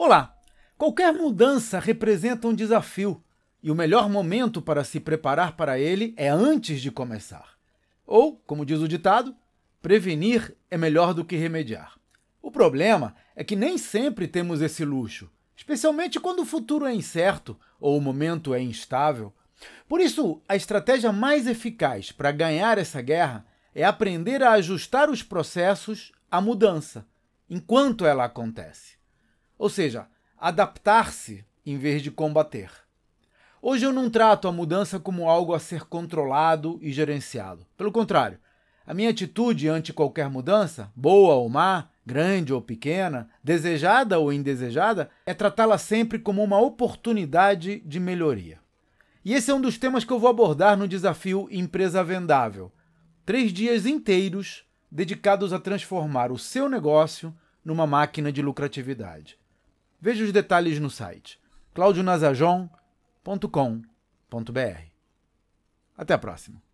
Olá! Qualquer mudança representa um desafio e o melhor momento para se preparar para ele é antes de começar. Ou, como diz o ditado, prevenir é melhor do que remediar. O problema é que nem sempre temos esse luxo, especialmente quando o futuro é incerto ou o momento é instável. Por isso, a estratégia mais eficaz para ganhar essa guerra é aprender a ajustar os processos à mudança enquanto ela acontece. Ou seja, adaptar-se em vez de combater. Hoje eu não trato a mudança como algo a ser controlado e gerenciado. Pelo contrário, a minha atitude ante qualquer mudança, boa ou má, grande ou pequena, desejada ou indesejada, é tratá-la sempre como uma oportunidade de melhoria. E esse é um dos temas que eu vou abordar no desafio Empresa Vendável. Três dias inteiros dedicados a transformar o seu negócio numa máquina de lucratividade. Veja os detalhes no site claudionazajon.com.br. Até a próxima!